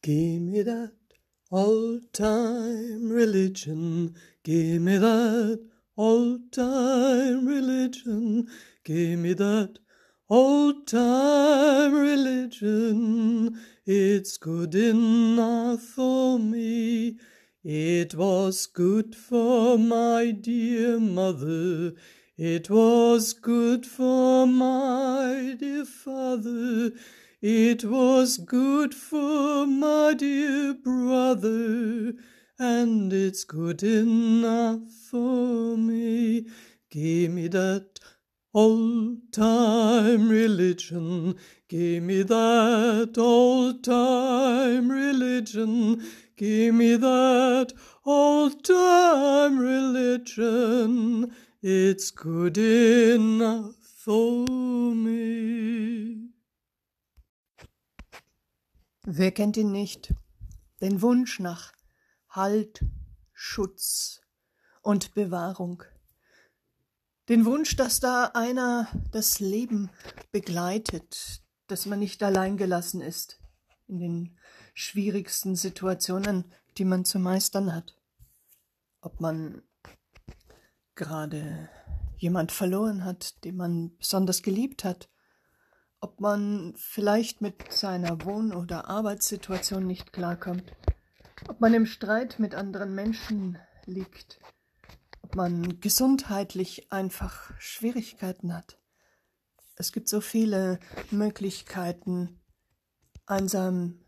Give me that old time religion. Give me that old time religion. Give me that old time religion. It's good enough for me. It was good for my dear mother. It was good for my dear father. It was good for my dear brother, and it's good enough for me. Give me that old time religion. Give me that old time religion. Give me that old time religion. It's good enough for me. Wer kennt ihn nicht? Den Wunsch nach Halt, Schutz und Bewahrung. Den Wunsch, dass da einer das Leben begleitet, dass man nicht allein gelassen ist in den schwierigsten Situationen, die man zu meistern hat. Ob man gerade jemand verloren hat, den man besonders geliebt hat, ob man vielleicht mit seiner Wohn- oder Arbeitssituation nicht klarkommt, ob man im Streit mit anderen Menschen liegt, ob man gesundheitlich einfach Schwierigkeiten hat. Es gibt so viele Möglichkeiten, einsam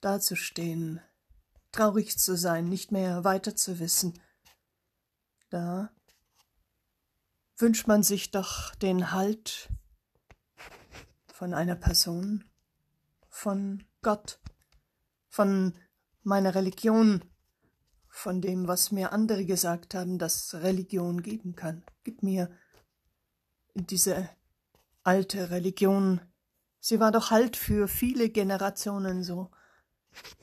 dazustehen, traurig zu sein, nicht mehr weiter zu wissen. Da wünscht man sich doch den Halt von einer Person, von Gott, von meiner Religion, von dem, was mir andere gesagt haben, dass Religion geben kann. Gib mir diese alte Religion. Sie war doch Halt für viele Generationen, so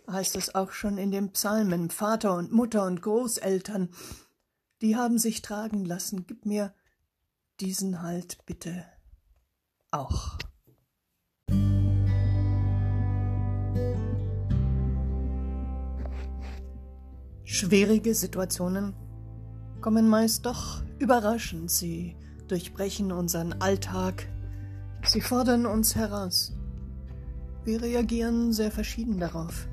heißt es auch schon in den Psalmen. Vater und Mutter und Großeltern, die haben sich tragen lassen. Gib mir diesen Halt bitte auch. Schwierige Situationen kommen meist doch überraschend. Sie durchbrechen unseren Alltag. Sie fordern uns heraus. Wir reagieren sehr verschieden darauf.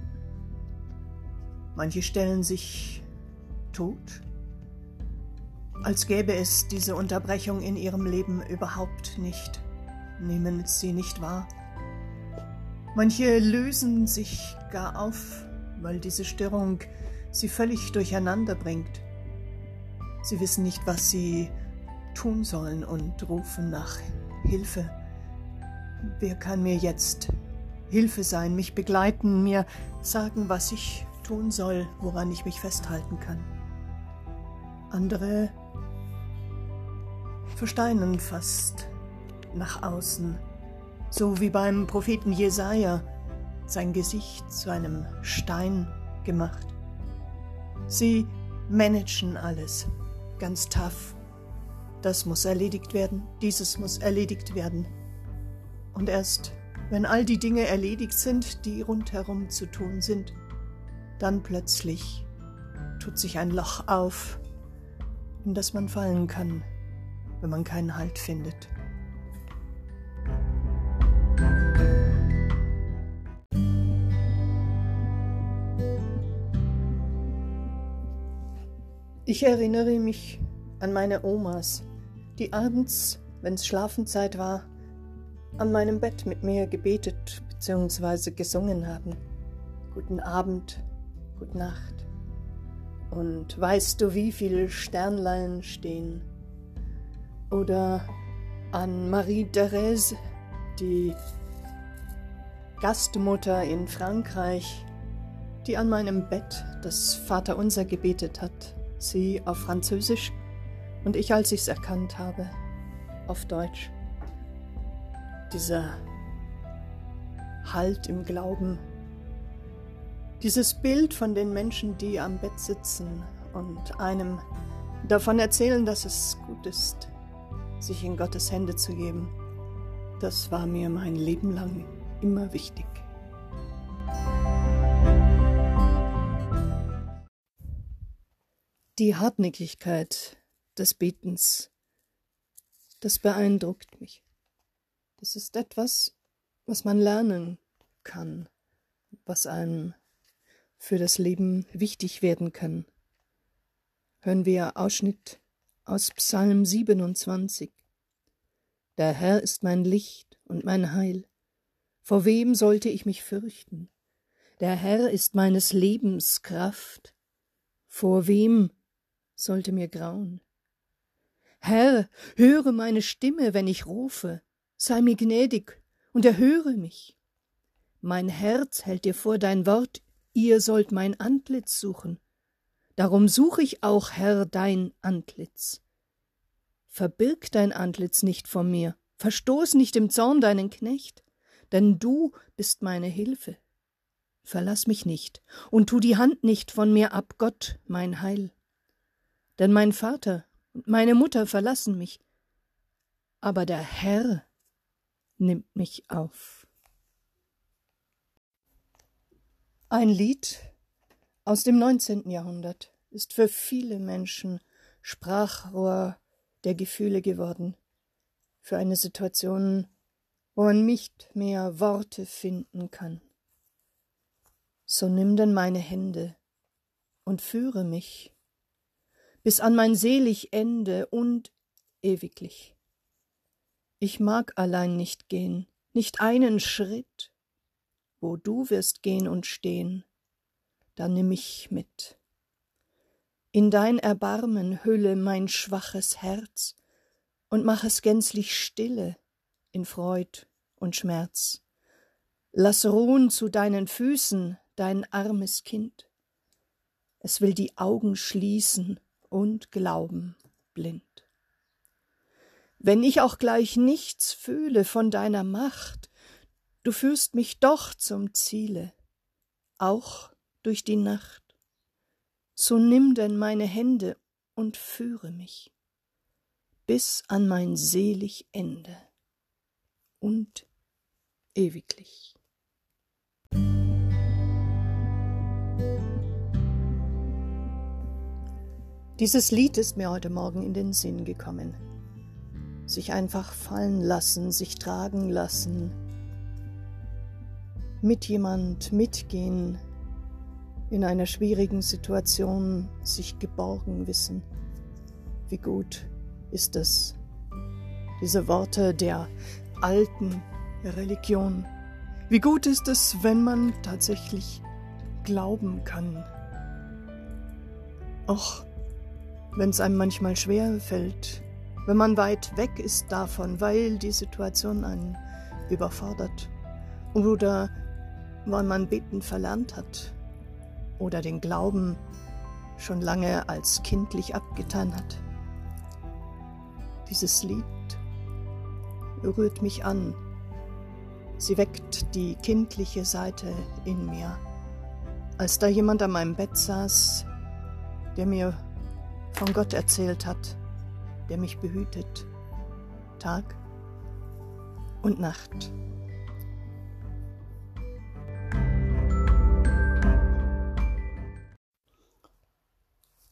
Manche stellen sich tot, als gäbe es diese Unterbrechung in ihrem Leben überhaupt nicht, nehmen sie nicht wahr. Manche lösen sich gar auf, weil diese Störung sie völlig durcheinander bringt. Sie wissen nicht, was sie tun sollen und rufen nach Hilfe. Wer kann mir jetzt Hilfe sein, mich begleiten, mir sagen, was ich tun soll, woran ich mich festhalten kann? Andere versteinen fast nach außen, so wie beim Propheten Jesaja, sein Gesicht zu einem Stein gemacht. Sie managen alles, ganz tough. Das muss erledigt werden, dieses muss erledigt werden. Und erst, wenn all die Dinge erledigt sind, die rundherum zu tun sind, dann plötzlich tut sich ein Loch auf, in das man fallen kann, wenn man keinen Halt findet. Ich erinnere mich an meine Omas, die abends, wenn's Schlafenzeit war, an meinem Bett mit mir gebetet bzw. gesungen haben. Guten Abend, gute Nacht. Und weißt du, wie viele Sternlein stehen? Oder an Marie Therese, die Gastmutter in Frankreich, die an meinem Bett das Vaterunser gebetet hat sie auf Französisch und ich, als ich es erkannt habe, auf Deutsch. Dieser Halt im Glauben, dieses Bild von den Menschen, die am Bett sitzen und einem davon erzählen, dass es gut ist, sich in Gottes Hände zu geben, das war mir mein Leben lang immer wichtig. Die Hartnäckigkeit des Betens, das beeindruckt mich. Das ist etwas, was man lernen kann, was einem für das Leben wichtig werden kann. Hören wir Ausschnitt aus Psalm 27. Der Herr ist mein Licht und mein Heil. Vor wem sollte ich mich fürchten? Der Herr ist meines Lebens Kraft. Vor wem sollte mir grauen. Herr, höre meine Stimme, wenn ich rufe, sei mir gnädig und erhöre mich. Mein Herz hält dir vor dein Wort, ihr sollt mein Antlitz suchen. Darum suche ich auch, Herr, dein Antlitz. Verbirg dein Antlitz nicht vor mir, verstoß nicht im Zorn deinen Knecht, denn du bist meine Hilfe. Verlass mich nicht und tu die Hand nicht von mir ab, Gott, mein Heil denn mein Vater und meine Mutter verlassen mich, aber der Herr nimmt mich auf. Ein Lied aus dem 19. Jahrhundert ist für viele Menschen Sprachrohr der Gefühle geworden, für eine Situation, wo man nicht mehr Worte finden kann. So nimm denn meine Hände und führe mich bis an mein selig Ende und ewiglich. Ich mag allein nicht gehen, nicht einen Schritt, wo du wirst gehen und stehen, dann nimm mich mit. In dein Erbarmen hülle mein schwaches Herz und mach es gänzlich stille in Freud und Schmerz. Lass ruhen zu deinen Füßen dein armes Kind. Es will die Augen schließen und Glauben blind. Wenn ich auch gleich nichts fühle von deiner Macht, du führst mich doch zum Ziele, auch durch die Nacht. So nimm denn meine Hände und führe mich bis an mein selig Ende und ewiglich. Dieses Lied ist mir heute Morgen in den Sinn gekommen. Sich einfach fallen lassen, sich tragen lassen, mit jemand mitgehen, in einer schwierigen Situation sich geborgen wissen. Wie gut ist es, diese Worte der alten Religion. Wie gut ist es, wenn man tatsächlich glauben kann. Och, wenn es einem manchmal schwer fällt, wenn man weit weg ist davon, weil die Situation einen überfordert oder weil man beten verlernt hat oder den Glauben schon lange als kindlich abgetan hat. Dieses Lied rührt mich an. Sie weckt die kindliche Seite in mir. Als da jemand an meinem Bett saß, der mir von Gott erzählt hat, der mich behütet, Tag und Nacht.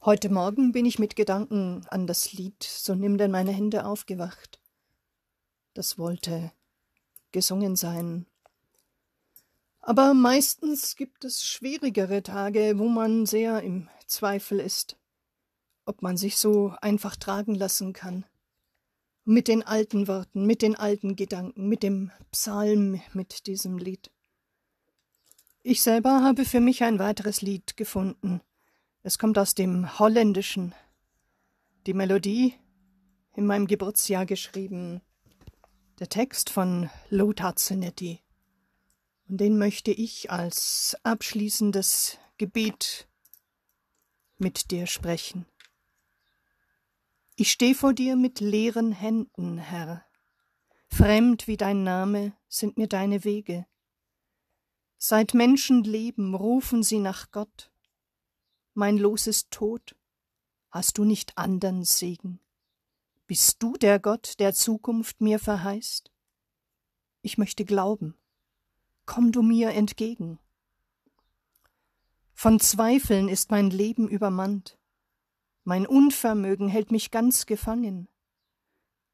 Heute Morgen bin ich mit Gedanken an das Lied So nimm denn meine Hände aufgewacht. Das wollte gesungen sein. Aber meistens gibt es schwierigere Tage, wo man sehr im Zweifel ist ob man sich so einfach tragen lassen kann. Mit den alten Worten, mit den alten Gedanken, mit dem Psalm, mit diesem Lied. Ich selber habe für mich ein weiteres Lied gefunden. Es kommt aus dem Holländischen. Die Melodie in meinem Geburtsjahr geschrieben. Der Text von Lothar Zenetti. Und den möchte ich als abschließendes Gebet mit dir sprechen. Ich steh vor dir mit leeren Händen, Herr. Fremd wie dein Name sind mir deine Wege. Seit Menschen leben, rufen sie nach Gott. Mein Los ist tot. Hast du nicht andern Segen? Bist du der Gott, der Zukunft mir verheißt? Ich möchte glauben. Komm du mir entgegen. Von Zweifeln ist mein Leben übermannt. Mein Unvermögen hält mich ganz gefangen.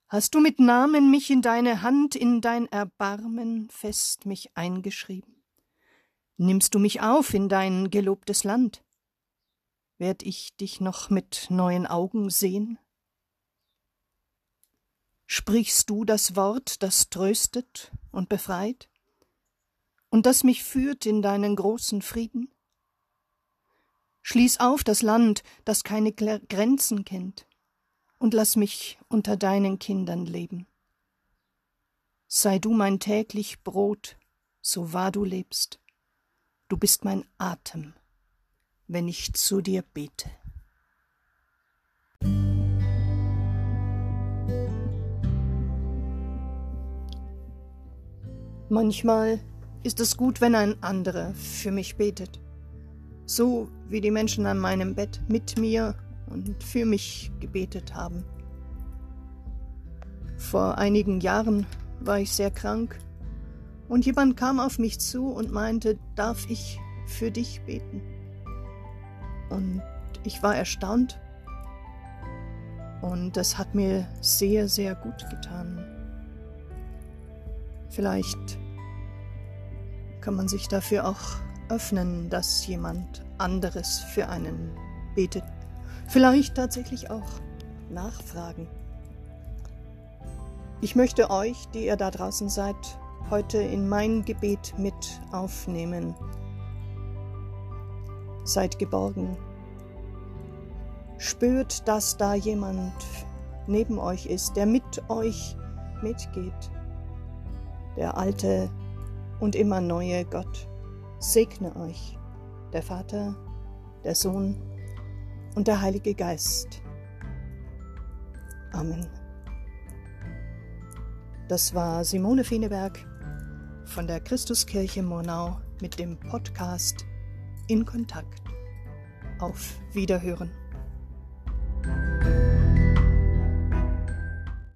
Hast du mit Namen mich in deine Hand, in dein Erbarmen fest mich eingeschrieben? Nimmst du mich auf in dein gelobtes Land? Werd ich dich noch mit neuen Augen sehen? Sprichst du das Wort, das tröstet und befreit? Und das mich führt in deinen großen Frieden? Schließ auf das Land, das keine Grenzen kennt, und lass mich unter deinen Kindern leben. Sei du mein täglich Brot, so wahr du lebst. Du bist mein Atem, wenn ich zu dir bete. Manchmal ist es gut, wenn ein anderer für mich betet, so wie die Menschen an meinem Bett mit mir und für mich gebetet haben. Vor einigen Jahren war ich sehr krank und jemand kam auf mich zu und meinte, darf ich für dich beten? Und ich war erstaunt und das hat mir sehr, sehr gut getan. Vielleicht kann man sich dafür auch öffnen, dass jemand anderes für einen betet. Vielleicht tatsächlich auch nachfragen. Ich möchte euch, die ihr da draußen seid, heute in mein Gebet mit aufnehmen. Seid geborgen. Spürt, dass da jemand neben euch ist, der mit euch mitgeht. Der alte und immer neue Gott segne euch, der Vater, der Sohn und der Heilige Geist. Amen. Das war Simone Feneberg von der Christuskirche Monau mit dem Podcast In Kontakt. Auf Wiederhören.